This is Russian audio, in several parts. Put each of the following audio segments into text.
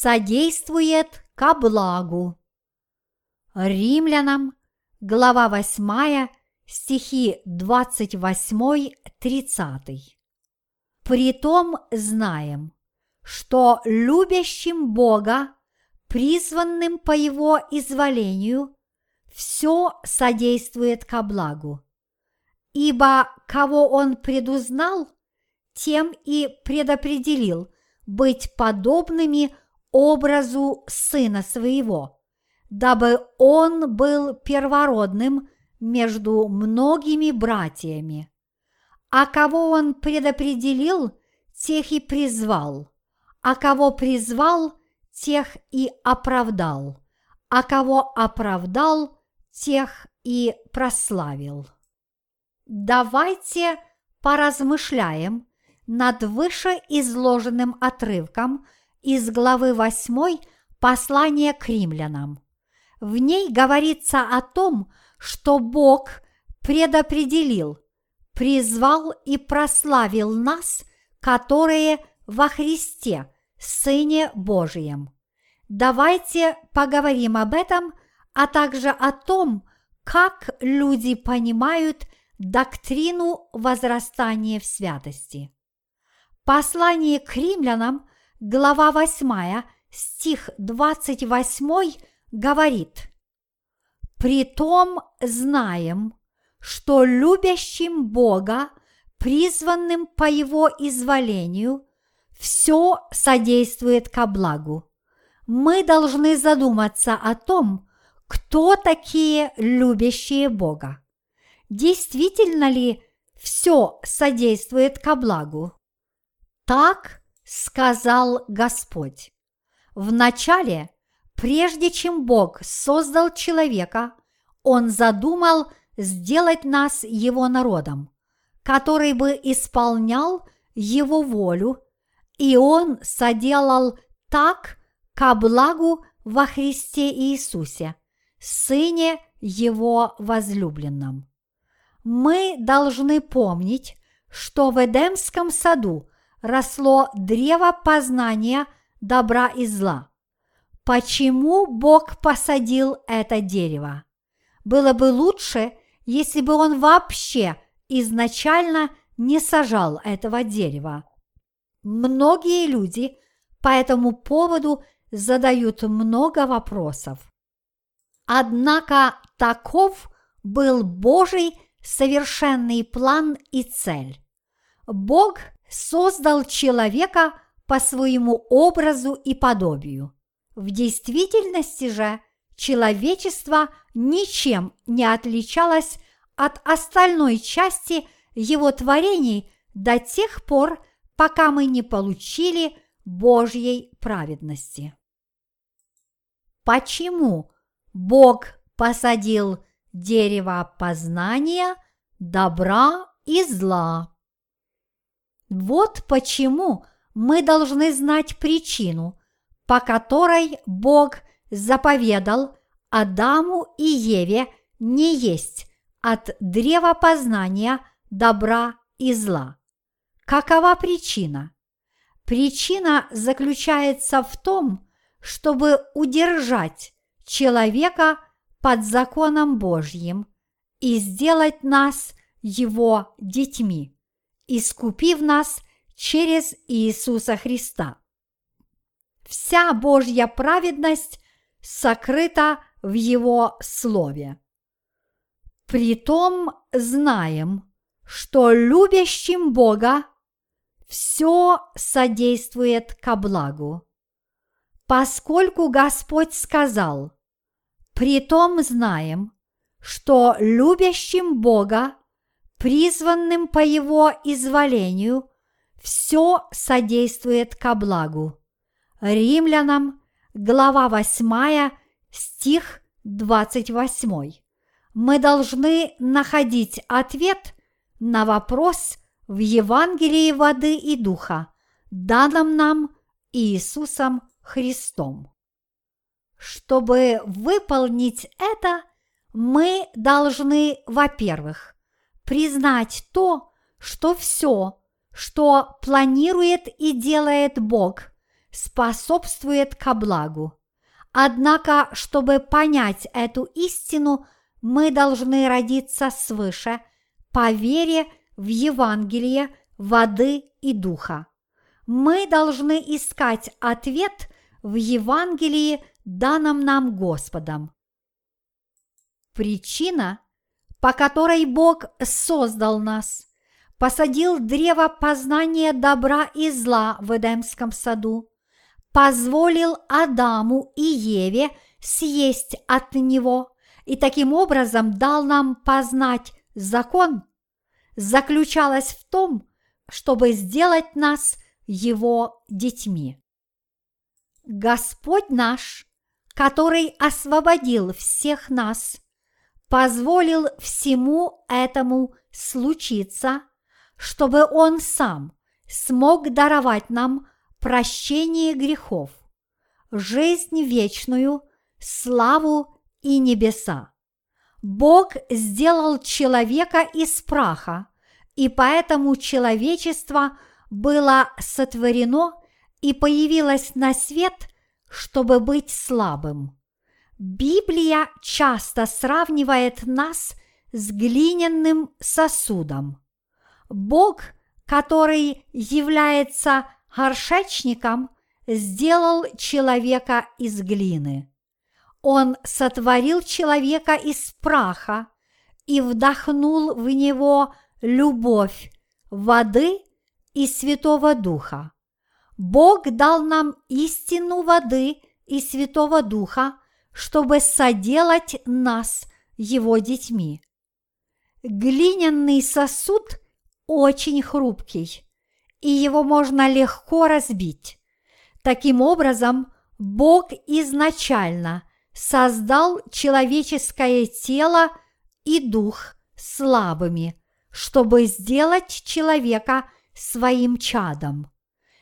содействует ко благу. Римлянам, глава 8, стихи 28-30. Притом знаем, что любящим Бога, призванным по Его изволению, все содействует ко благу. Ибо кого Он предузнал, тем и предопределил быть подобными образу Сына Своего, дабы Он был первородным между многими братьями. А кого Он предопределил, тех и призвал, а кого призвал, тех и оправдал, а кого оправдал, тех и прославил. Давайте поразмышляем над вышеизложенным отрывком из главы 8 послания к римлянам. В ней говорится о том, что Бог предопределил, призвал и прославил нас, которые во Христе, Сыне Божием. Давайте поговорим об этом, а также о том, как люди понимают доктрину возрастания в святости. Послание к римлянам, глава 8, стих 28 говорит «Притом знаем, что любящим Бога, призванным по Его изволению, все содействует ко благу. Мы должны задуматься о том, кто такие любящие Бога. Действительно ли все содействует ко благу? Так сказал Господь. Вначале, прежде чем Бог создал человека, Он задумал сделать нас Его народом, который бы исполнял Его волю, и Он соделал так ко благу во Христе Иисусе, Сыне Его возлюбленном. Мы должны помнить, что в Эдемском саду росло древо познания добра и зла. Почему Бог посадил это дерево? Было бы лучше, если бы он вообще изначально не сажал этого дерева. Многие люди по этому поводу задают много вопросов. Однако таков был Божий совершенный план и цель. Бог создал человека по своему образу и подобию. В действительности же человечество ничем не отличалось от остальной части его творений до тех пор, пока мы не получили Божьей праведности. Почему Бог посадил дерево познания добра и зла? Вот почему мы должны знать причину, по которой Бог заповедал Адаму и Еве не есть от древа познания добра и зла. Какова причина? Причина заключается в том, чтобы удержать человека под законом Божьим и сделать нас его детьми искупив нас через Иисуса Христа. Вся Божья праведность сокрыта в Его Слове. Притом знаем, что любящим Бога все содействует ко благу. Поскольку Господь сказал, притом знаем, что любящим Бога призванным по его изволению, все содействует ко благу. Римлянам, глава 8, стих 28. Мы должны находить ответ на вопрос в Евангелии воды и духа, данном нам Иисусом Христом. Чтобы выполнить это, мы должны, во-первых, признать то, что все, что планирует и делает Бог, способствует ко благу. Однако, чтобы понять эту истину, мы должны родиться свыше по вере в Евангелие воды и духа. Мы должны искать ответ в Евангелии, данном нам Господом. Причина, по которой Бог создал нас, посадил древо познания добра и зла в Эдемском саду, позволил Адаму и Еве съесть от него и таким образом дал нам познать закон, заключалась в том, чтобы сделать нас его детьми. Господь наш, который освободил всех нас, позволил всему этому случиться, чтобы Он сам смог даровать нам прощение грехов, жизнь вечную, славу и небеса. Бог сделал человека из праха, и поэтому человечество было сотворено и появилось на свет, чтобы быть слабым. Библия часто сравнивает нас с глиняным сосудом. Бог, который является горшечником, сделал человека из глины. Он сотворил человека из праха и вдохнул в него любовь, воды и Святого Духа. Бог дал нам истину воды и Святого Духа, чтобы соделать нас Его детьми. Глиняный сосуд очень хрупкий, и его можно легко разбить. Таким образом, Бог изначально создал человеческое тело и дух слабыми, чтобы сделать человека своим чадом.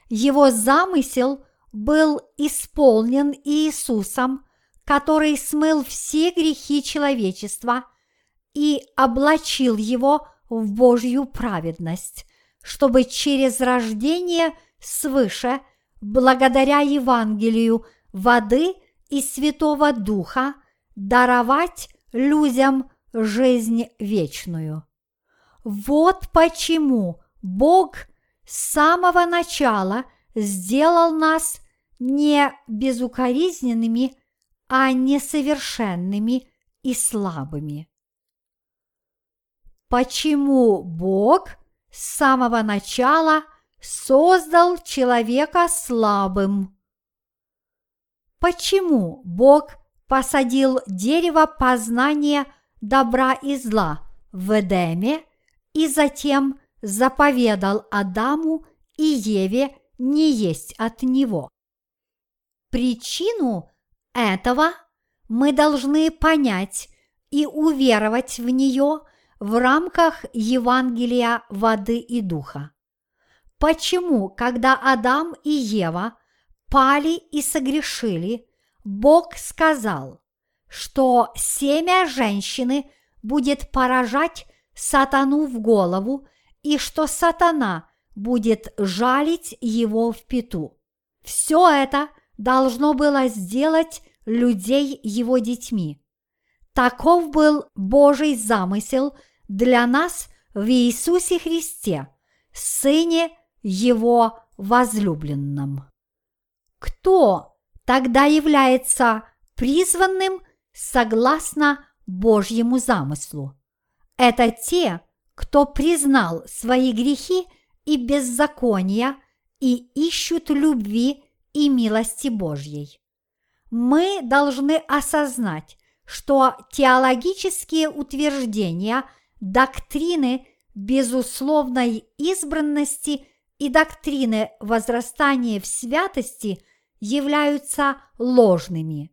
Его замысел был исполнен Иисусом, который смыл все грехи человечества и облачил его в Божью праведность, чтобы через рождение свыше, благодаря Евангелию воды и Святого Духа, даровать людям жизнь вечную. Вот почему Бог с самого начала сделал нас не безукоризненными, а несовершенными и слабыми. Почему Бог с самого начала создал человека слабым? Почему Бог посадил дерево познания добра и зла в Эдеме и затем заповедал Адаму и Еве не есть от него. Причину этого мы должны понять и уверовать в нее в рамках Евангелия воды и духа. Почему, когда Адам и Ева пали и согрешили, Бог сказал, что семя женщины будет поражать сатану в голову и что сатана будет жалить его в пету. Все это должно было сделать людей его детьми. Таков был Божий замысел для нас в Иисусе Христе, Сыне Его возлюбленном. Кто тогда является призванным согласно Божьему замыслу? Это те, кто признал свои грехи и беззакония и ищут любви и милости Божьей. Мы должны осознать, что теологические утверждения доктрины безусловной избранности и доктрины возрастания в святости являются ложными.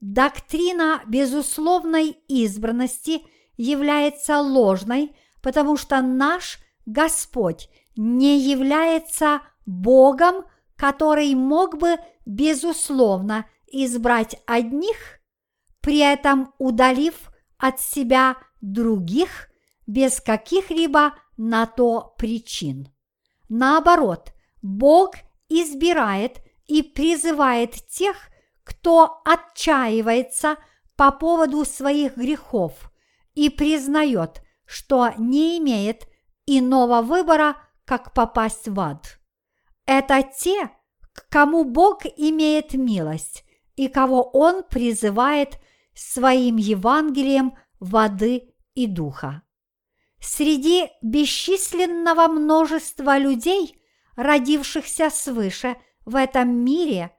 Доктрина безусловной избранности является ложной, потому что наш Господь не является Богом, который мог бы, безусловно, избрать одних, при этом удалив от себя других без каких-либо на то причин. Наоборот, Бог избирает и призывает тех, кто отчаивается по поводу своих грехов и признает, что не имеет иного выбора, как попасть в ад. Это те, к кому Бог имеет милость и кого Он призывает своим Евангелием воды и духа. Среди бесчисленного множества людей, родившихся свыше в этом мире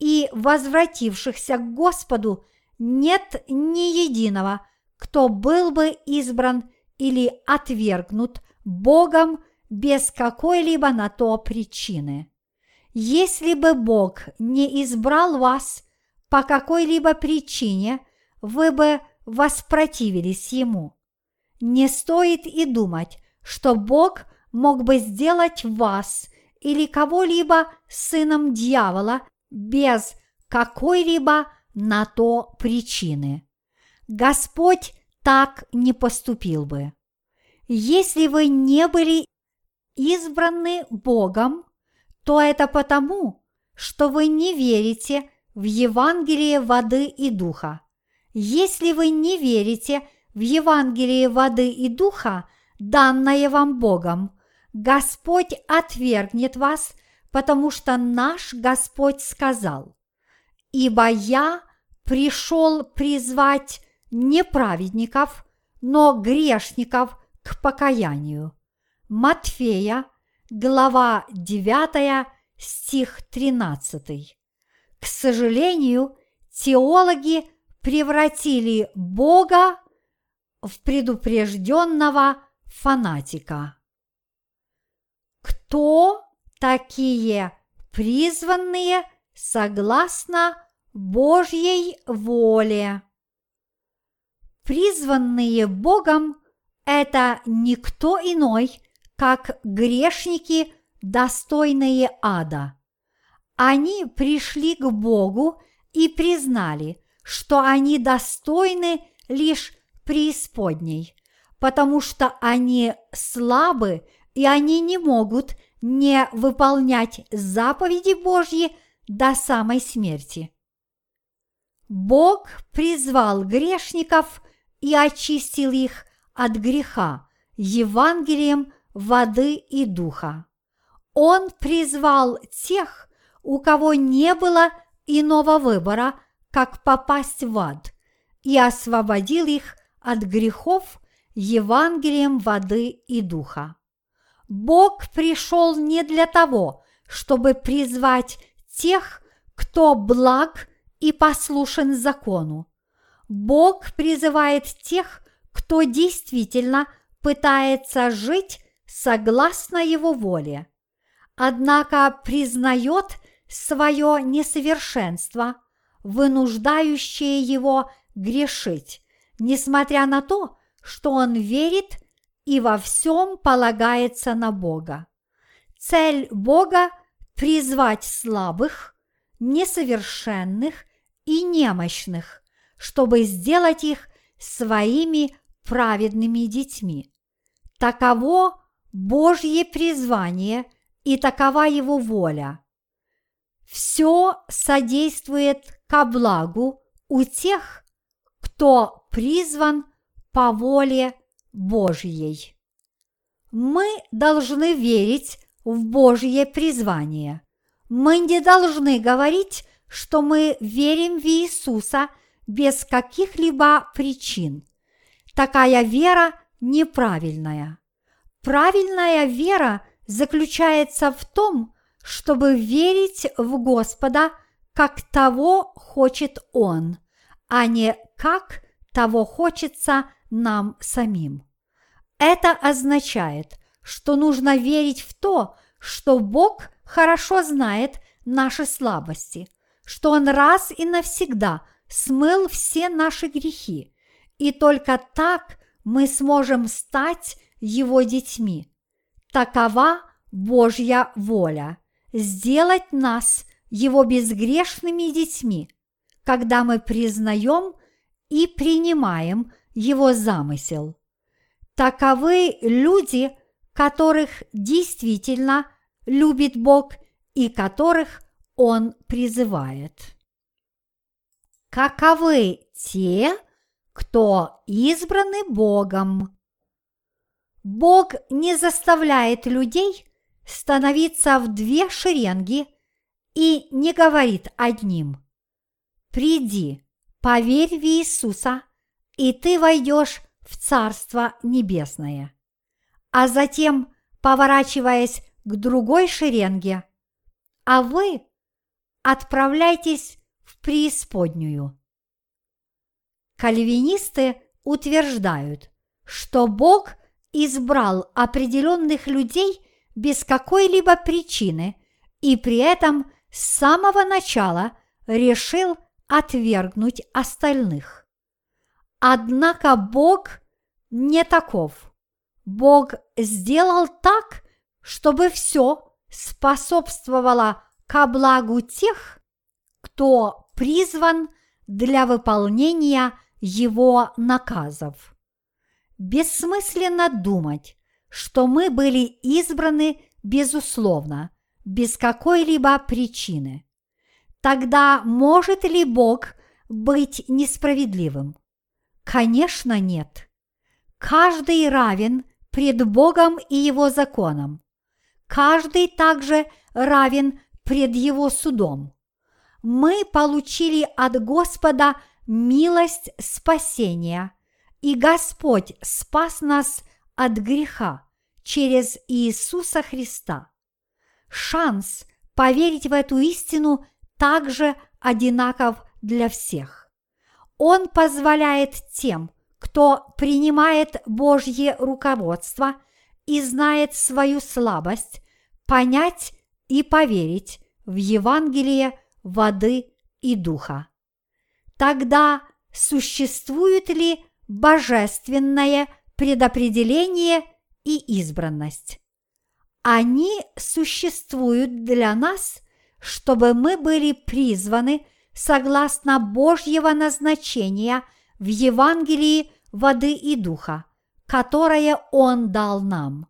и возвратившихся к Господу, нет ни единого, кто был бы избран или отвергнут Богом без какой-либо на то причины. Если бы Бог не избрал вас по какой-либо причине, вы бы воспротивились Ему. Не стоит и думать, что Бог мог бы сделать вас или кого-либо сыном дьявола без какой-либо на то причины. Господь так не поступил бы. Если вы не были избраны Богом, то это потому, что вы не верите в Евангелие воды и духа. Если вы не верите в Евангелие воды и духа, данное вам Богом, Господь отвергнет вас, потому что наш Господь сказал, «Ибо я пришел призвать не праведников, но грешников к покаянию. Матфея, глава 9, стих 13. К сожалению, теологи превратили Бога в предупрежденного фанатика. Кто такие призванные согласно Божьей воле? Призванные Богом – это никто иной, как грешники, достойные ада. Они пришли к Богу и признали, что они достойны лишь преисподней, потому что они слабы и они не могут не выполнять заповеди Божьи до самой смерти. Бог призвал грешников и очистил их от греха Евангелием воды и духа. Он призвал тех, у кого не было иного выбора, как попасть в ад, и освободил их от грехов Евангелием воды и духа. Бог пришел не для того, чтобы призвать тех, кто благ и послушен закону. Бог призывает тех, кто действительно пытается жить согласно Его воле, однако признает свое несовершенство, вынуждающее его грешить, несмотря на то, что он верит и во всем полагается на Бога. Цель Бога – призвать слабых, несовершенных и немощных, чтобы сделать их своими праведными детьми. Таково Божье призвание и такова Его воля. Все содействует ко благу у тех, кто призван по воле Божьей. Мы должны верить в Божье призвание. Мы не должны говорить, что мы верим в Иисуса без каких-либо причин. Такая вера неправильная. Правильная вера заключается в том, чтобы верить в Господа, как того хочет Он, а не как того хочется нам самим. Это означает, что нужно верить в то, что Бог хорошо знает наши слабости, что Он раз и навсегда смыл все наши грехи, и только так мы сможем стать Его детьми. Такова Божья воля – сделать нас Его безгрешными детьми, когда мы признаем и принимаем Его замысел. Таковы люди, которых действительно любит Бог и которых Он призывает. Каковы те, кто избраны Богом? Бог не заставляет людей становиться в две шеренги и не говорит одним «Приди, поверь в Иисуса, и ты войдешь в Царство Небесное». А затем, поворачиваясь к другой шеренге, а вы отправляйтесь в преисподнюю. Кальвинисты утверждают, что Бог избрал определенных людей без какой-либо причины и при этом с самого начала решил отвергнуть остальных. Однако Бог не таков. Бог сделал так, чтобы все способствовало ко благу тех, кто призван для выполнения его наказов. Бессмысленно думать, что мы были избраны безусловно, без какой-либо причины. Тогда может ли Бог быть несправедливым? Конечно, нет. Каждый равен пред Богом и Его законом. Каждый также равен пред Его судом. Мы получили от Господа милость спасения, и Господь спас нас от греха через Иисуса Христа. Шанс поверить в эту истину также одинаков для всех. Он позволяет тем, кто принимает Божье руководство и знает свою слабость, понять и поверить в Евангелие воды и духа. Тогда существует ли божественное предопределение и избранность? Они существуют для нас, чтобы мы были призваны согласно Божьего назначения в Евангелии воды и духа, которое Он дал нам.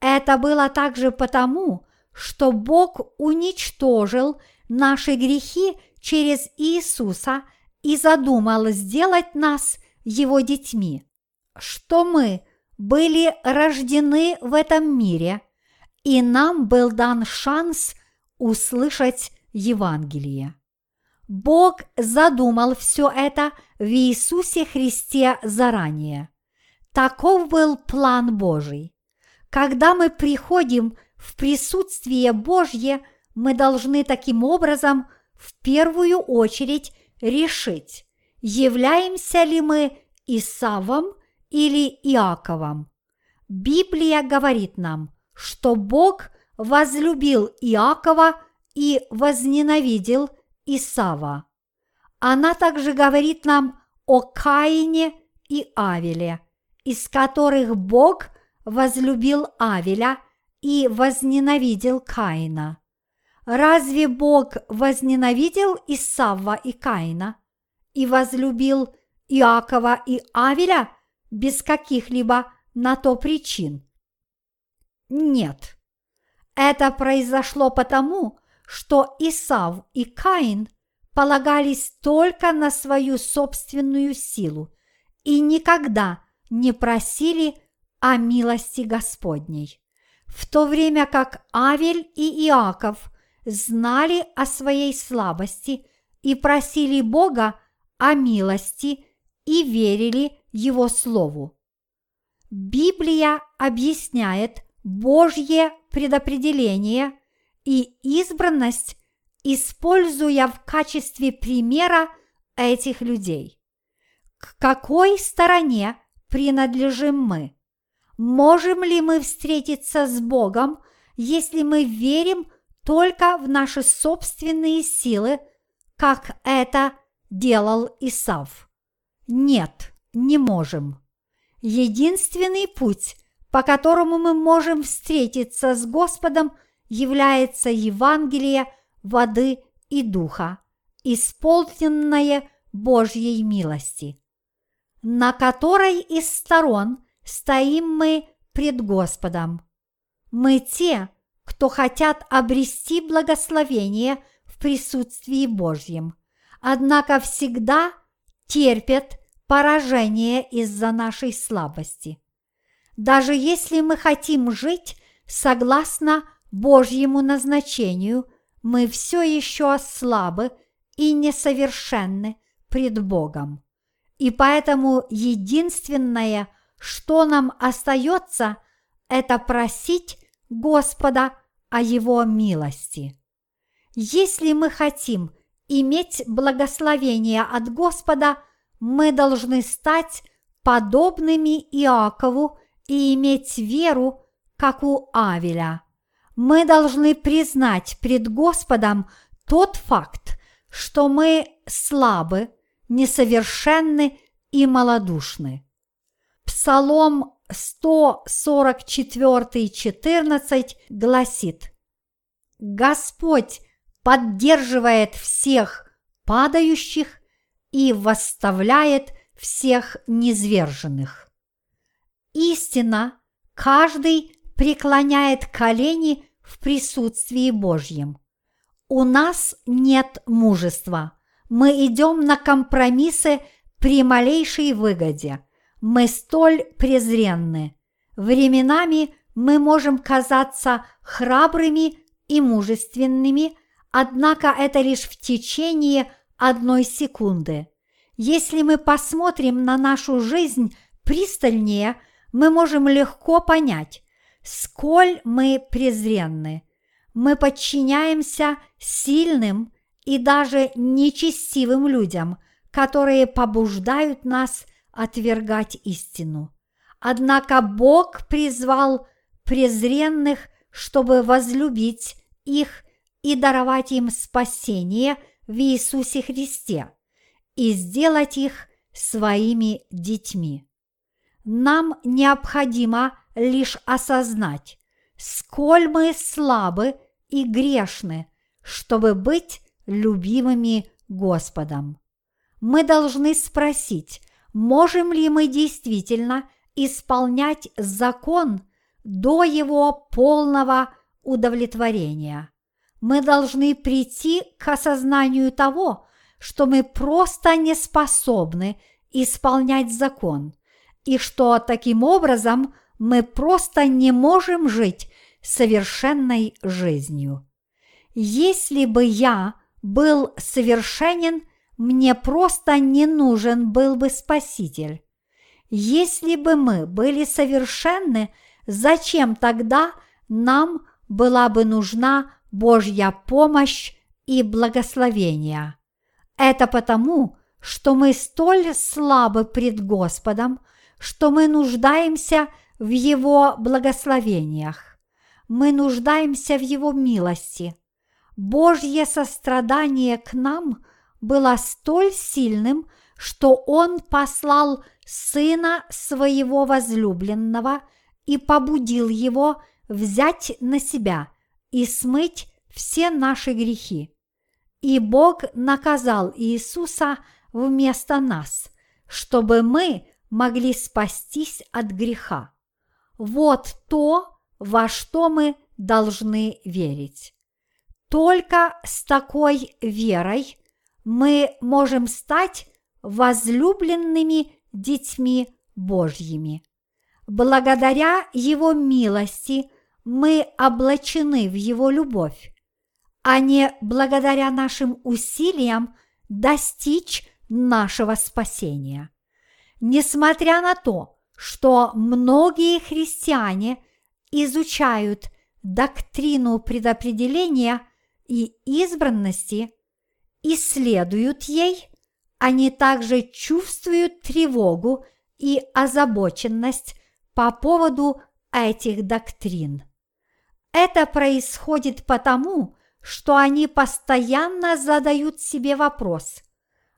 Это было также потому, что Бог уничтожил наши грехи через Иисуса и задумал сделать нас Его детьми, что мы были рождены в этом мире, и нам был дан шанс услышать Евангелие. Бог задумал все это в Иисусе Христе заранее. Таков был план Божий. Когда мы приходим в присутствие Божье, мы должны таким образом в первую очередь решить, являемся ли мы Исавом или Иаковом. Библия говорит нам, что Бог возлюбил Иакова и возненавидел Исава. Она также говорит нам о Каине и Авеле, из которых Бог возлюбил Авеля – и возненавидел Каина. Разве Бог возненавидел Исавва и Каина и возлюбил Иакова и Авеля без каких-либо на то причин? Нет. Это произошло потому, что Исав и Каин полагались только на свою собственную силу и никогда не просили о милости Господней в то время как Авель и Иаков знали о своей слабости и просили Бога о милости и верили Его Слову. Библия объясняет Божье предопределение и избранность, используя в качестве примера этих людей. К какой стороне принадлежим мы? Можем ли мы встретиться с Богом, если мы верим только в наши собственные силы, как это делал Исав? Нет, не можем. Единственный путь, по которому мы можем встретиться с Господом, является Евангелие воды и духа, исполненное Божьей милости, на которой из сторон – стоим мы пред Господом. Мы те, кто хотят обрести благословение в присутствии Божьем, однако всегда терпят поражение из-за нашей слабости. Даже если мы хотим жить согласно Божьему назначению, мы все еще слабы и несовершенны пред Богом. И поэтому единственное, что нам остается, это просить Господа о Его милости. Если мы хотим иметь благословение от Господа, мы должны стать подобными Иакову и иметь веру, как у Авеля. Мы должны признать пред Господом тот факт, что мы слабы, несовершенны и малодушны. Псалом 144.14 гласит «Господь поддерживает всех падающих и восставляет всех низверженных». Истина, каждый преклоняет колени в присутствии Божьем. У нас нет мужества. Мы идем на компромиссы при малейшей выгоде. Мы столь презренны. Временами мы можем казаться храбрыми и мужественными, однако это лишь в течение одной секунды. Если мы посмотрим на нашу жизнь пристальнее – мы можем легко понять, сколь мы презренны. Мы подчиняемся сильным и даже нечестивым людям, которые побуждают нас отвергать истину. Однако Бог призвал презренных, чтобы возлюбить их и даровать им спасение в Иисусе Христе и сделать их своими детьми нам необходимо лишь осознать, сколь мы слабы и грешны, чтобы быть любимыми Господом. Мы должны спросить, можем ли мы действительно исполнять закон до его полного удовлетворения. Мы должны прийти к осознанию того, что мы просто не способны исполнять закон – и что таким образом мы просто не можем жить совершенной жизнью. Если бы я был совершенен, мне просто не нужен был бы Спаситель. Если бы мы были совершенны, зачем тогда нам была бы нужна Божья помощь и благословение? Это потому, что мы столь слабы пред Господом, что мы нуждаемся в Его благословениях. Мы нуждаемся в Его милости. Божье сострадание к нам было столь сильным, что Он послал Сына Своего возлюбленного и побудил Его взять на себя и смыть все наши грехи. И Бог наказал Иисуса вместо нас, чтобы мы могли спастись от греха. Вот то, во что мы должны верить. Только с такой верой мы можем стать возлюбленными детьми Божьими. Благодаря Его милости мы облачены в Его любовь, а не благодаря нашим усилиям достичь нашего спасения. Несмотря на то, что многие христиане изучают доктрину предопределения и избранности, исследуют ей, они также чувствуют тревогу и озабоченность по поводу этих доктрин. Это происходит потому, что они постоянно задают себе вопрос –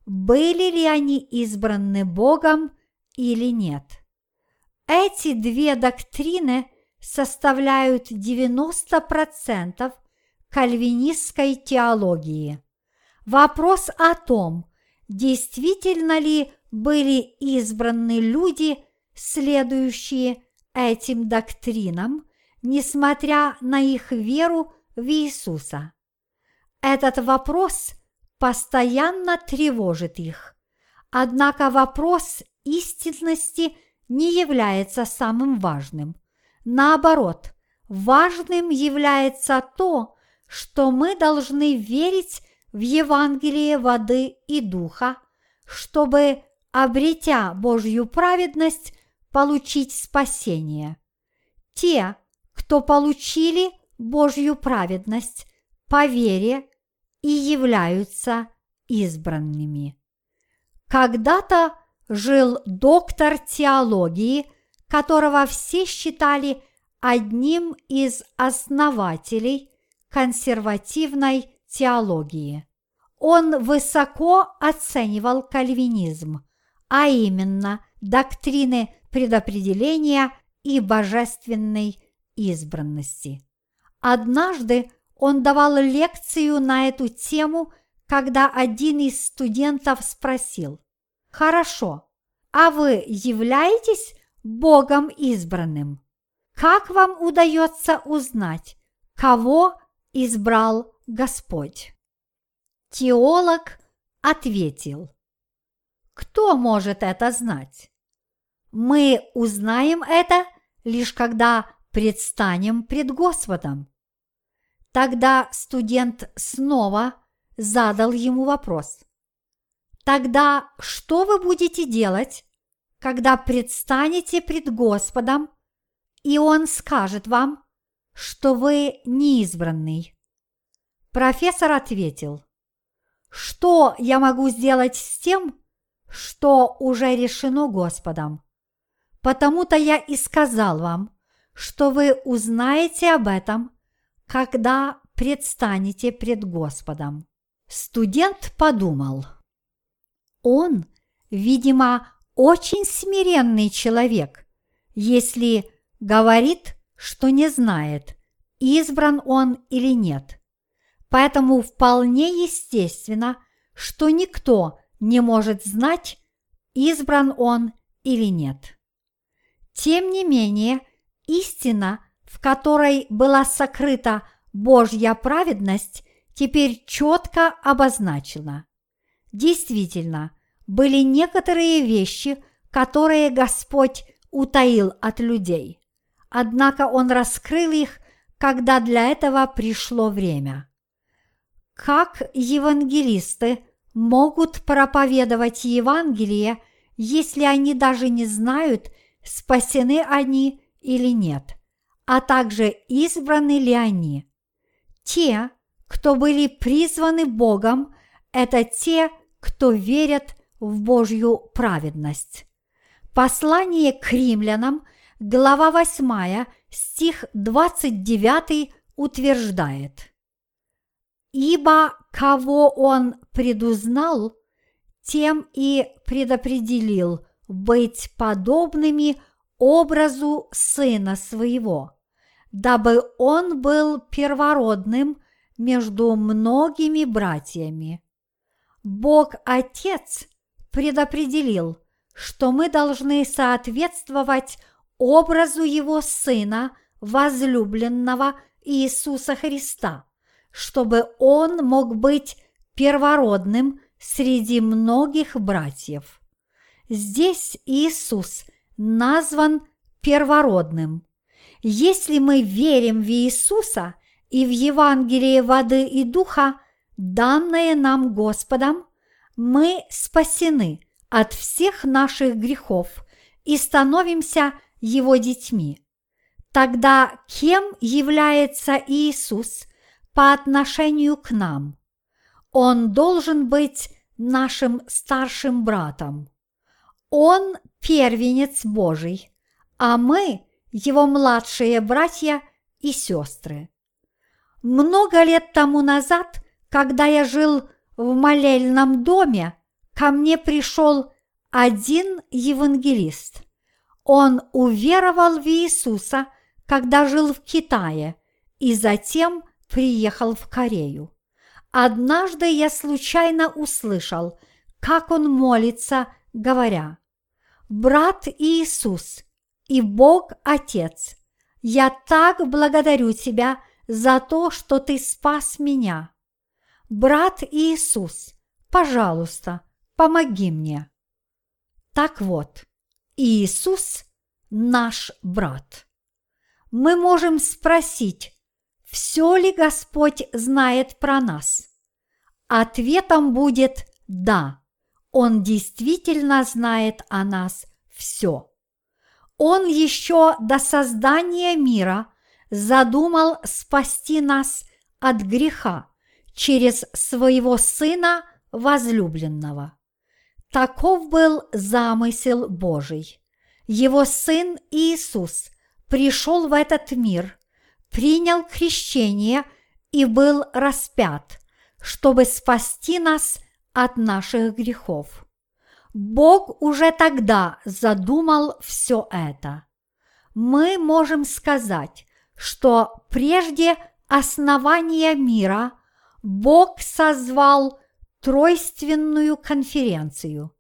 были ли они избраны Богом или нет. Эти две доктрины составляют 90% кальвинистской теологии. Вопрос о том, действительно ли были избраны люди, следующие этим доктринам, несмотря на их веру в Иисуса. Этот вопрос постоянно тревожит их. Однако вопрос истинности не является самым важным. Наоборот, важным является то, что мы должны верить в Евангелие воды и духа, чтобы, обретя Божью праведность, получить спасение. Те, кто получили Божью праведность по вере и являются избранными. Когда-то жил доктор теологии, которого все считали одним из основателей консервативной теологии. Он высоко оценивал кальвинизм, а именно доктрины предопределения и божественной избранности. Однажды он давал лекцию на эту тему, когда один из студентов спросил, «Хорошо, а вы являетесь Богом избранным? Как вам удается узнать, кого избрал Господь?» Теолог ответил, «Кто может это знать? Мы узнаем это лишь когда предстанем пред Господом. Тогда студент снова задал ему вопрос. Тогда что вы будете делать, когда предстанете пред Господом, и Он скажет вам, что вы неизбранный? Профессор ответил, что я могу сделать с тем, что уже решено Господом? Потому-то я и сказал вам, что вы узнаете об этом, когда предстанете пред Господом. Студент подумал. Он, видимо, очень смиренный человек, если говорит, что не знает, избран он или нет. Поэтому вполне естественно, что никто не может знать, избран он или нет. Тем не менее, истина, в которой была сокрыта Божья праведность, теперь четко обозначена. Действительно, были некоторые вещи, которые Господь утаил от людей, однако Он раскрыл их, когда для этого пришло время. Как евангелисты могут проповедовать Евангелие, если они даже не знают, спасены они или нет, а также избраны ли они. Те, кто были призваны Богом, это те, кто верят в Божью праведность. Послание к римлянам, глава 8, стих 29 утверждает. «Ибо кого он предузнал, тем и предопределил – быть подобными образу сына своего, дабы он был первородным между многими братьями. Бог Отец предопределил, что мы должны соответствовать образу Его Сына, возлюбленного Иисуса Христа, чтобы Он мог быть первородным среди многих братьев. Здесь Иисус назван первородным. Если мы верим в Иисуса и в Евангелие воды и духа, данное нам Господом, мы спасены от всех наших грехов и становимся Его детьми. Тогда кем является Иисус по отношению к нам? Он должен быть нашим старшим братом. Он первенец Божий, а мы его младшие братья и сестры. Много лет тому назад, когда я жил в молельном доме, ко мне пришел один евангелист. Он уверовал в Иисуса, когда жил в Китае, и затем приехал в Корею. Однажды я случайно услышал, как он молится, говоря – брат Иисус и Бог Отец, я так благодарю Тебя за то, что Ты спас меня. брат Иисус, пожалуйста, помоги мне. Так вот, Иисус – наш брат. Мы можем спросить, все ли Господь знает про нас? Ответом будет «да». Он действительно знает о нас все. Он еще до создания мира задумал спасти нас от греха через своего Сына возлюбленного. Таков был замысел Божий. Его Сын Иисус пришел в этот мир, принял крещение и был распят, чтобы спасти нас от наших грехов. Бог уже тогда задумал все это. Мы можем сказать, что прежде основания мира Бог созвал тройственную конференцию.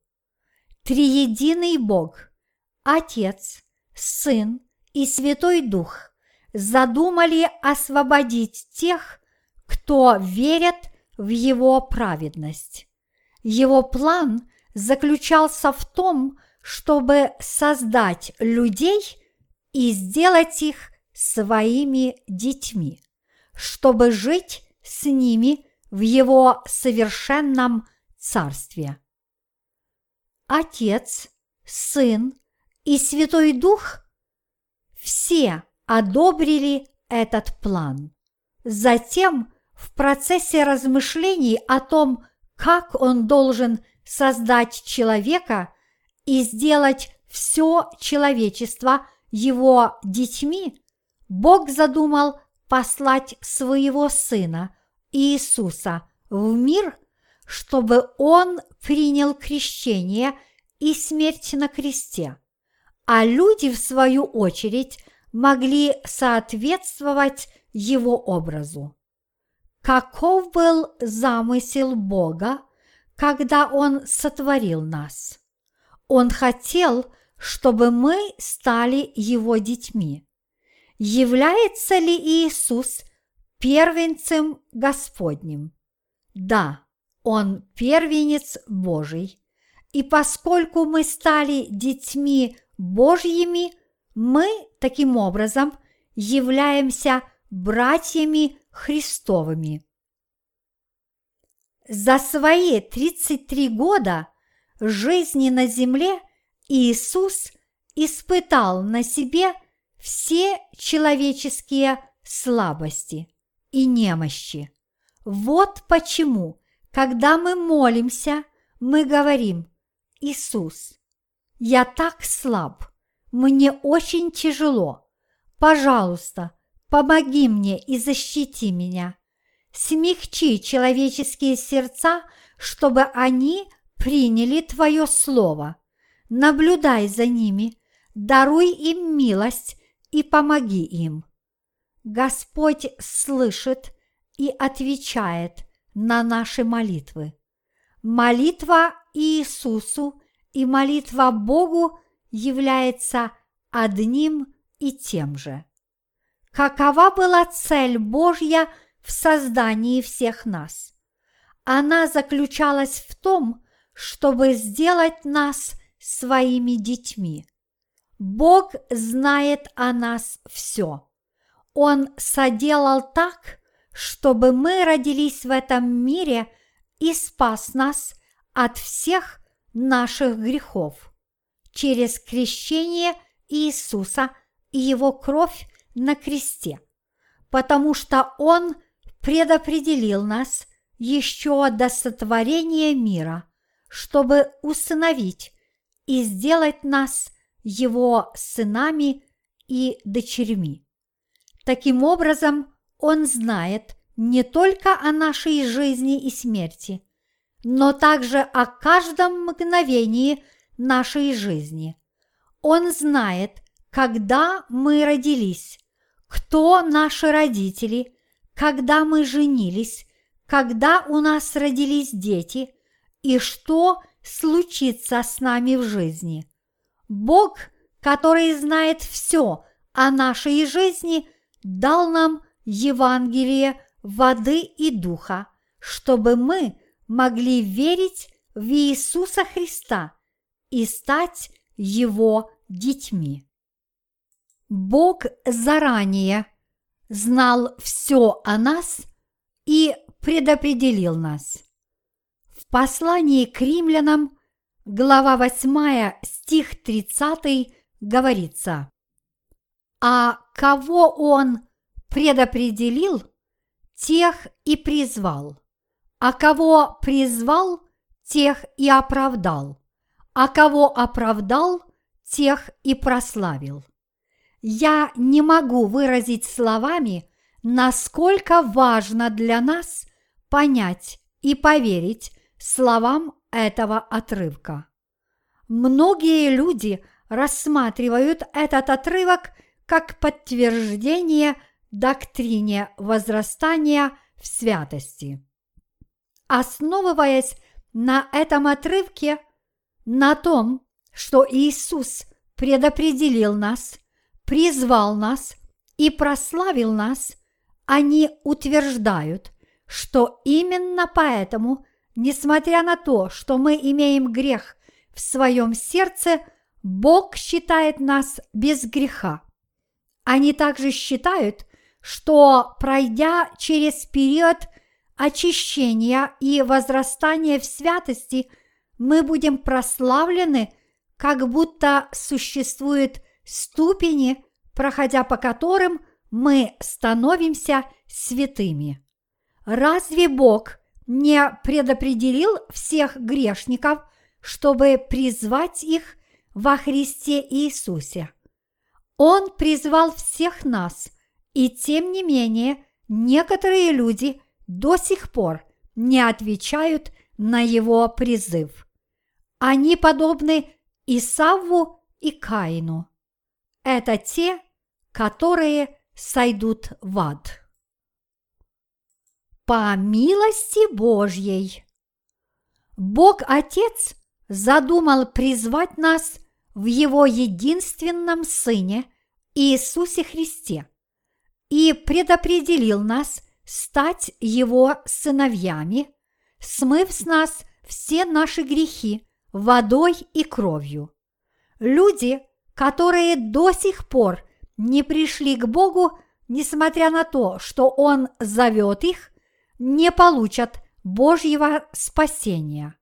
Триединый Бог, Отец, Сын и Святой Дух задумали освободить тех, кто верит в Его праведность. Его план заключался в том, чтобы создать людей и сделать их своими детьми, чтобы жить с ними в Его совершенном Царстве. Отец, Сын и Святой Дух все одобрили этот план. Затем в процессе размышлений о том, как он должен создать человека и сделать все человечество его детьми, Бог задумал послать своего Сына Иисуса в мир, чтобы Он принял крещение и смерть на кресте, а люди, в свою очередь, могли соответствовать Его образу. Каков был замысел Бога, когда Он сотворил нас? Он хотел, чтобы мы стали Его детьми. Является ли Иисус первенцем Господним? Да, Он первенец Божий. И поскольку мы стали детьми Божьими, мы таким образом являемся братьями Христовыми. За свои 33 года жизни на земле Иисус испытал на себе все человеческие слабости и немощи. Вот почему, когда мы молимся, мы говорим «Иисус, я так слаб, мне очень тяжело. Пожалуйста, помоги мне и защити меня. Смягчи человеческие сердца, чтобы они приняли Твое Слово. Наблюдай за ними, даруй им милость и помоги им. Господь слышит и отвечает на наши молитвы. Молитва Иисусу и молитва Богу является одним и тем же. Какова была цель Божья в создании всех нас? Она заключалась в том, чтобы сделать нас своими детьми. Бог знает о нас все. Он соделал так, чтобы мы родились в этом мире и спас нас от всех наших грехов через крещение Иисуса и его кровь на кресте, потому что Он предопределил нас еще до сотворения мира, чтобы усыновить и сделать нас Его сынами и дочерьми. Таким образом, Он знает не только о нашей жизни и смерти, но также о каждом мгновении нашей жизни. Он знает, когда мы родились, кто наши родители, когда мы женились, когда у нас родились дети и что случится с нами в жизни. Бог, который знает все о нашей жизни, дал нам Евангелие воды и духа, чтобы мы могли верить в Иисуса Христа и стать Его детьми. Бог заранее знал все о нас и предопределил нас. В послании к римлянам, глава 8, стих 30 говорится, «А кого Он предопределил, тех и призвал, а кого призвал, тех и оправдал, а кого оправдал, тех и прославил». Я не могу выразить словами, насколько важно для нас понять и поверить словам этого отрывка. Многие люди рассматривают этот отрывок как подтверждение доктрине возрастания в святости. Основываясь на этом отрывке, на том, что Иисус предопределил нас призвал нас и прославил нас, они утверждают, что именно поэтому, несмотря на то, что мы имеем грех в своем сердце, Бог считает нас без греха. Они также считают, что пройдя через период очищения и возрастания в святости, мы будем прославлены, как будто существует ступени, проходя по которым мы становимся святыми. Разве Бог не предопределил всех грешников, чтобы призвать их во Христе Иисусе? Он призвал всех нас, и тем не менее некоторые люди до сих пор не отвечают на его призыв. Они подобны Исавву и Каину – это те, которые сойдут в ад. По милости Божьей. Бог Отец задумал призвать нас в Его единственном Сыне Иисусе Христе и предопределил нас стать Его сыновьями, смыв с нас все наши грехи водой и кровью. Люди – которые до сих пор не пришли к Богу, несмотря на то, что Он зовет их, не получат Божьего спасения.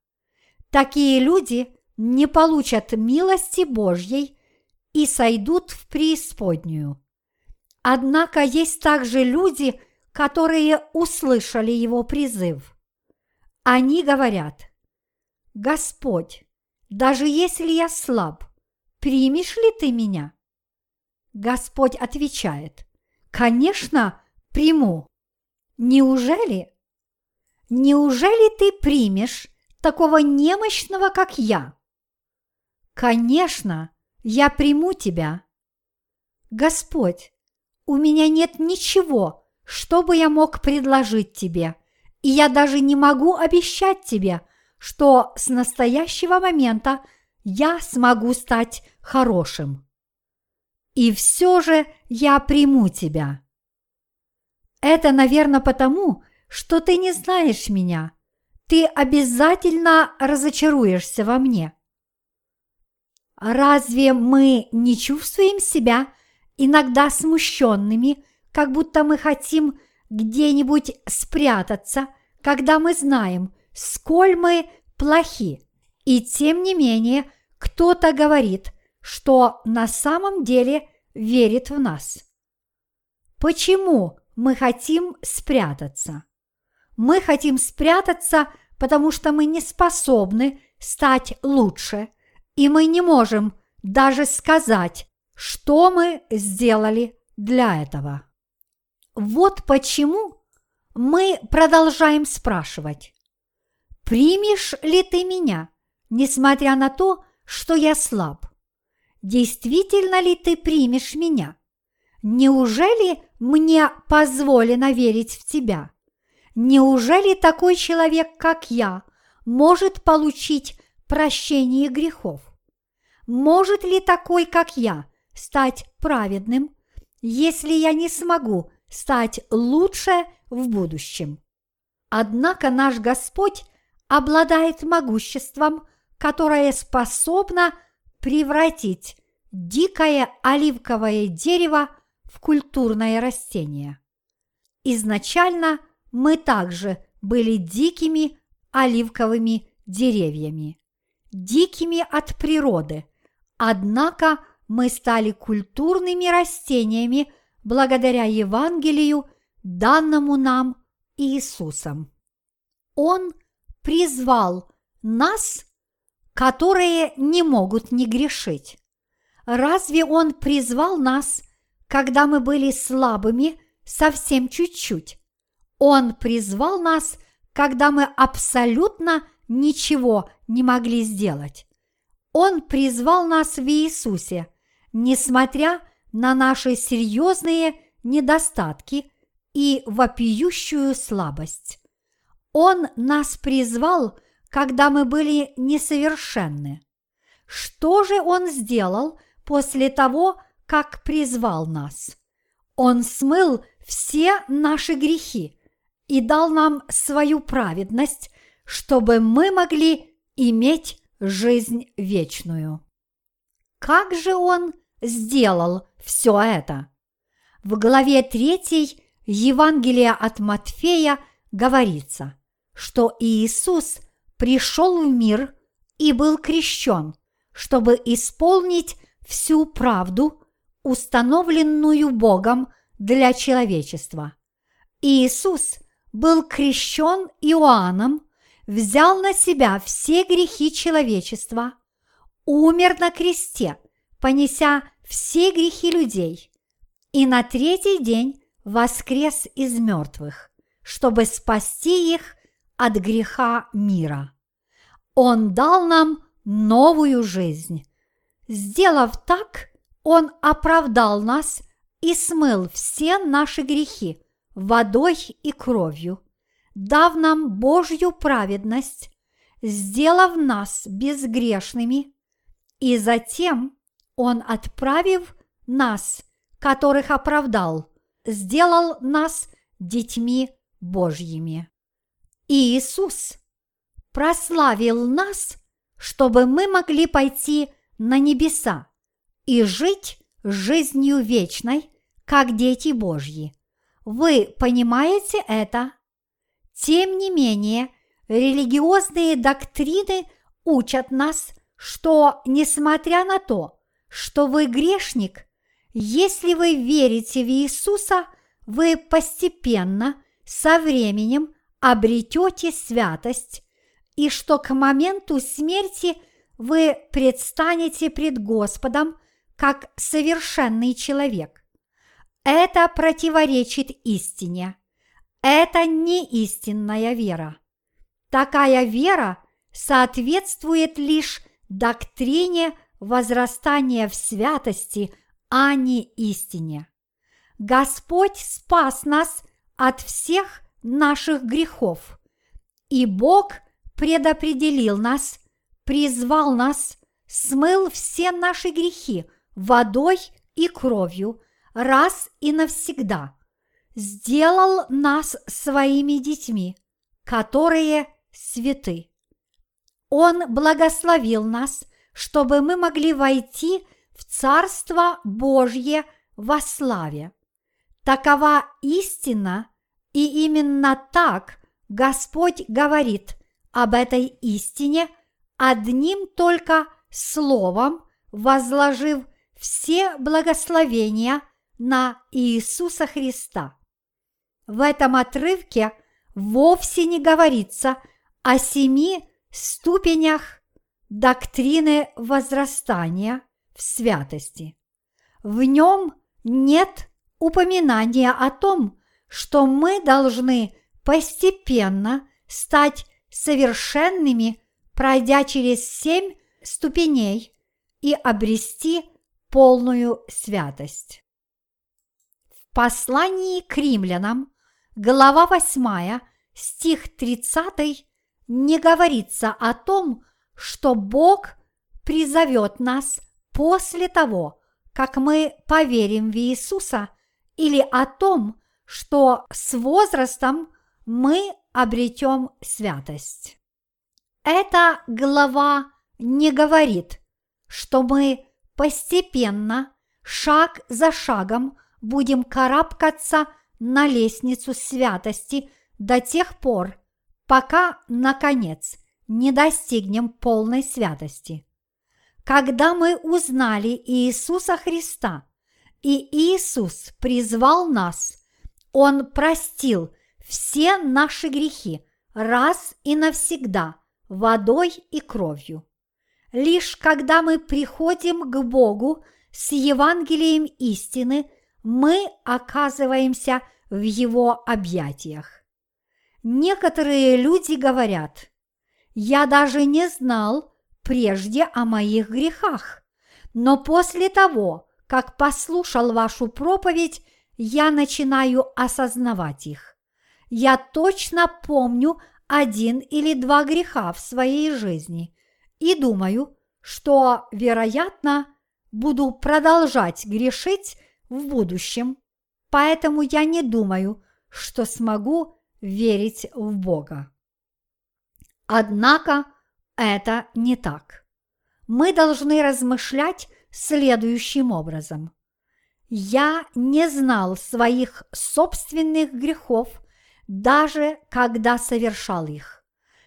Такие люди не получат милости Божьей и сойдут в преисподнюю. Однако есть также люди, которые услышали его призыв. Они говорят, Господь, даже если я слаб, примешь ли ты меня? Господь отвечает, конечно, приму. Неужели? Неужели ты примешь такого немощного, как я? Конечно, я приму тебя. Господь, у меня нет ничего, что бы я мог предложить тебе, и я даже не могу обещать тебе, что с настоящего момента – я смогу стать хорошим. И все же я приму тебя. Это, наверное, потому, что ты не знаешь меня. Ты обязательно разочаруешься во мне. Разве мы не чувствуем себя иногда смущенными, как будто мы хотим где-нибудь спрятаться, когда мы знаем, сколь мы плохи? И тем не менее, кто-то говорит, что на самом деле верит в нас. Почему мы хотим спрятаться? Мы хотим спрятаться, потому что мы не способны стать лучше, и мы не можем даже сказать, что мы сделали для этого. Вот почему мы продолжаем спрашивать, примешь ли ты меня – несмотря на то, что я слаб? Действительно ли ты примешь меня? Неужели мне позволено верить в тебя? Неужели такой человек, как я, может получить прощение грехов? Может ли такой, как я, стать праведным, если я не смогу стать лучше в будущем? Однако наш Господь обладает могуществом, которое способно превратить дикое оливковое дерево в культурное растение. Изначально мы также были дикими оливковыми деревьями, дикими от природы, однако мы стали культурными растениями благодаря Евангелию, данному нам Иисусом. Он призвал нас, которые не могут не грешить. Разве Он призвал нас, когда мы были слабыми совсем чуть-чуть? Он призвал нас, когда мы абсолютно ничего не могли сделать. Он призвал нас в Иисусе, несмотря на наши серьезные недостатки и вопиющую слабость. Он нас призвал, когда мы были несовершенны. Что же Он сделал после того, как призвал нас? Он смыл все наши грехи и дал нам свою праведность, чтобы мы могли иметь жизнь вечную. Как же Он сделал все это? В главе 3 Евангелия от Матфея говорится, что Иисус пришел в мир и был крещен, чтобы исполнить всю правду, установленную Богом для человечества. Иисус был крещен Иоанном, взял на себя все грехи человечества, умер на кресте, понеся все грехи людей, и на третий день воскрес из мертвых, чтобы спасти их от греха мира. Он дал нам новую жизнь. Сделав так, Он оправдал нас и смыл все наши грехи водой и кровью, дав нам Божью праведность, сделав нас безгрешными, и затем Он, отправив нас, которых оправдал, сделал нас детьми Божьими. Иисус прославил нас, чтобы мы могли пойти на небеса и жить жизнью вечной, как дети Божьи. Вы понимаете это? Тем не менее, религиозные доктрины учат нас, что, несмотря на то, что вы грешник, если вы верите в Иисуса, вы постепенно, со временем обретете святость, и что к моменту смерти вы предстанете пред Господом как совершенный человек. Это противоречит истине. Это не истинная вера. Такая вера соответствует лишь доктрине возрастания в святости, а не истине. Господь спас нас от всех наших грехов, и Бог предопределил нас, призвал нас, смыл все наши грехи водой и кровью раз и навсегда, сделал нас своими детьми, которые святы. Он благословил нас, чтобы мы могли войти в Царство Божье во славе. Такова истина, и именно так Господь говорит об этой истине одним только словом, возложив все благословения на Иисуса Христа. В этом отрывке вовсе не говорится о семи ступенях доктрины возрастания в святости. В нем нет упоминания о том, что мы должны постепенно стать совершенными, пройдя через семь ступеней и обрести полную святость. В послании к римлянам, глава 8, стих 30, не говорится о том, что Бог призовет нас после того, как мы поверим в Иисуса, или о том, что с возрастом мы обретем святость. Эта глава не говорит, что мы постепенно, шаг за шагом будем карабкаться на лестницу святости до тех пор, пока, наконец, не достигнем полной святости. Когда мы узнали Иисуса Христа, и Иисус призвал нас, Он простил все наши грехи раз и навсегда водой и кровью. Лишь когда мы приходим к Богу с Евангелием истины, мы оказываемся в Его объятиях. Некоторые люди говорят, «Я даже не знал прежде о моих грехах, но после того, как послушал вашу проповедь, я начинаю осознавать их. Я точно помню один или два греха в своей жизни и думаю, что, вероятно, буду продолжать грешить в будущем, поэтому я не думаю, что смогу верить в Бога. Однако это не так. Мы должны размышлять следующим образом. Я не знал своих собственных грехов, даже когда совершал их.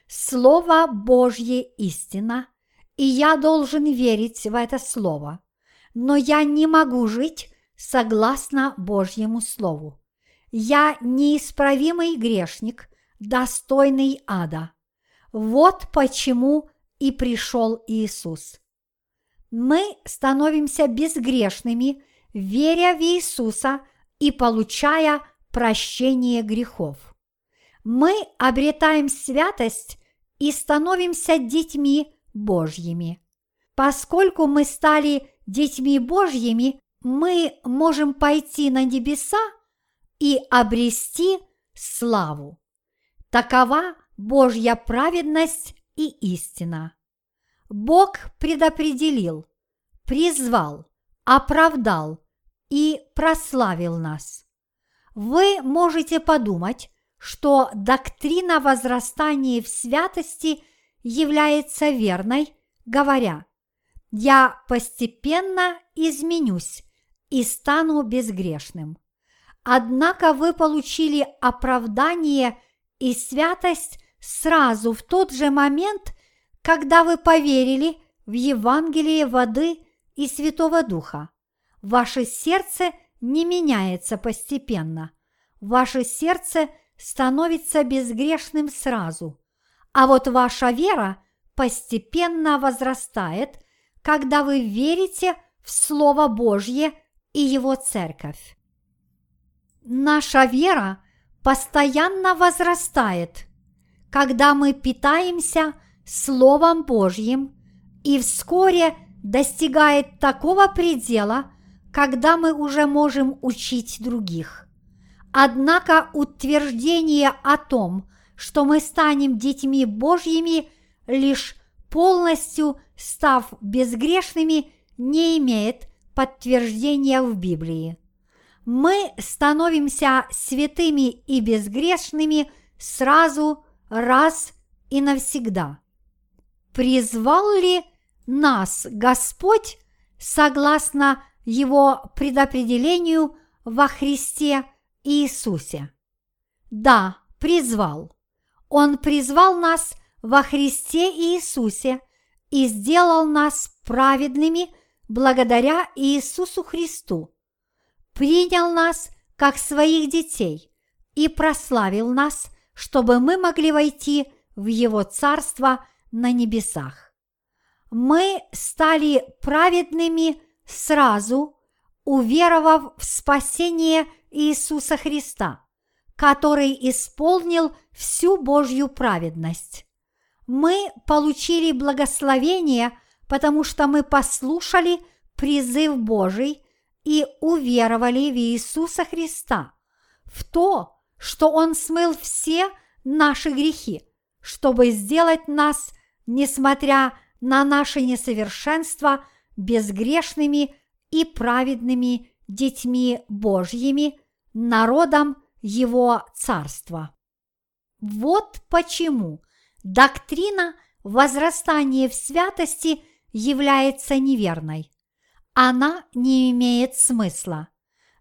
Слово Божье истина, и я должен верить в это слово, но я не могу жить согласно Божьему Слову. Я неисправимый грешник, достойный ада. Вот почему и пришел Иисус. Мы становимся безгрешными, веря в Иисуса и получая прощение грехов. Мы обретаем святость и становимся детьми Божьими. Поскольку мы стали детьми Божьими, мы можем пойти на небеса и обрести славу. Такова Божья праведность и истина. Бог предопределил, призвал, оправдал и прославил нас. Вы можете подумать, что доктрина возрастания в святости является верной, говоря, «Я постепенно изменюсь и стану безгрешным». Однако вы получили оправдание и святость сразу в тот же момент, когда вы поверили в Евангелие воды и Святого Духа. Ваше сердце не меняется постепенно. Ваше сердце становится безгрешным сразу. А вот ваша вера постепенно возрастает, когда вы верите в Слово Божье и Его Церковь. Наша вера постоянно возрастает, когда мы питаемся Словом Божьим и вскоре достигает такого предела, когда мы уже можем учить других. Однако утверждение о том, что мы станем детьми Божьими, лишь полностью став безгрешными, не имеет подтверждения в Библии мы становимся святыми и безгрешными сразу, раз и навсегда. Призвал ли нас Господь согласно Его предопределению во Христе Иисусе? Да, призвал. Он призвал нас во Христе Иисусе и сделал нас праведными благодаря Иисусу Христу – принял нас как своих детей и прославил нас, чтобы мы могли войти в Его Царство на небесах. Мы стали праведными сразу, уверовав в спасение Иисуса Христа, который исполнил всю Божью праведность. Мы получили благословение, потому что мы послушали призыв Божий и уверовали в Иисуса Христа, в то, что Он смыл все наши грехи, чтобы сделать нас, несмотря на наше несовершенство, безгрешными и праведными детьми Божьими, народом Его Царства. Вот почему доктрина возрастания в святости является неверной. Она не имеет смысла.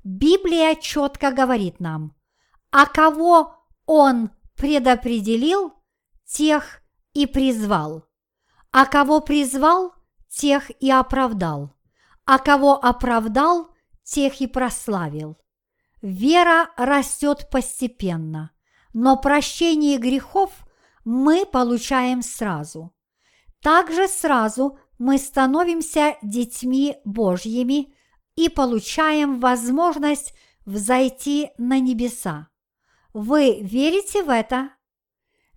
Библия четко говорит нам, а кого Он предопределил, тех и призвал, а кого призвал, тех и оправдал, а кого оправдал, тех и прославил. Вера растет постепенно, но прощение грехов мы получаем сразу. Также сразу мы становимся детьми Божьими и получаем возможность взойти на небеса. Вы верите в это?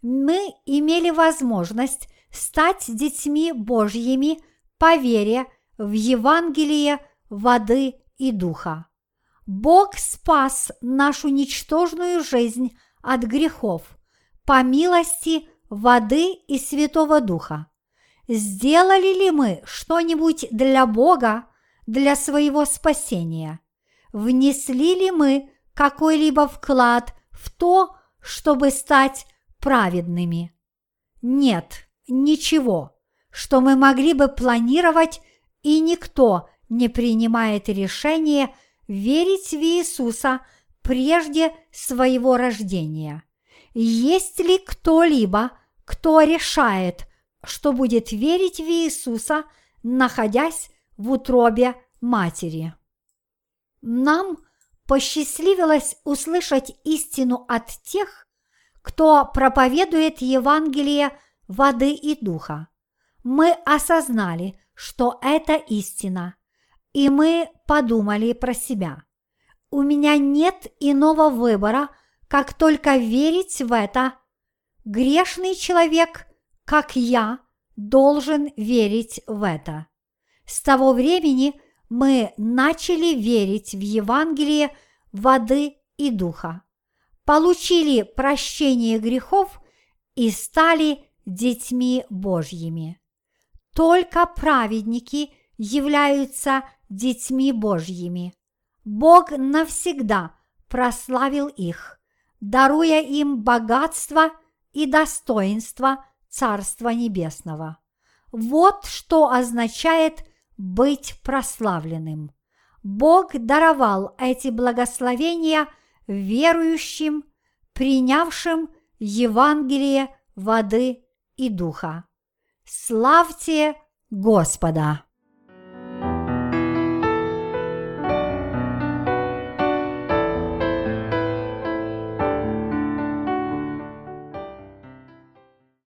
Мы имели возможность стать детьми Божьими по вере в Евангелие воды и духа. Бог спас нашу ничтожную жизнь от грехов по милости воды и Святого Духа. Сделали ли мы что-нибудь для Бога, для своего спасения? Внесли ли мы какой-либо вклад в то, чтобы стать праведными? Нет, ничего, что мы могли бы планировать, и никто не принимает решение верить в Иисуса прежде своего рождения. Есть ли кто-либо, кто решает, что будет верить в Иисуса, находясь в утробе матери? Нам посчастливилось услышать истину от тех, кто проповедует Евангелие воды и духа. Мы осознали, что это истина, и мы подумали про себя. У меня нет иного выбора, как только верить в это. Грешный человек, как я, должен верить в это. С того времени мы начали верить в Евангелие воды и духа, получили прощение грехов и стали детьми Божьими. Только праведники являются детьми Божьими. Бог навсегда прославил их, даруя им богатство и достоинство Царства Небесного. Вот что означает быть прославленным. Бог даровал эти благословения верующим, принявшим Евангелие воды и духа. Славьте Господа!